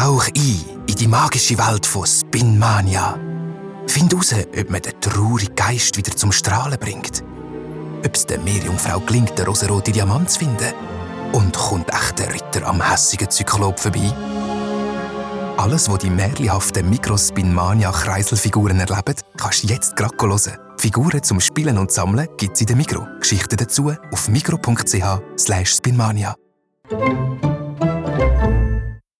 Tauch ein in die magische Welt von Spinmania. Find heraus, ob man den traurigen Geist wieder zum Strahlen bringt. Ob es der Meerjungfrau gelingt, den rosaroten Diamant zu finden. Und kommt echt der Ritter am hässigen Zyklop vorbei? Alles, was die märchenhaften Mikrospinmania-Kreiselfiguren erleben, kannst du jetzt gerade hören. Figuren zum Spielen und Sammeln gibt es in der Mikro. Geschichten dazu auf mikro.ch/spinmania.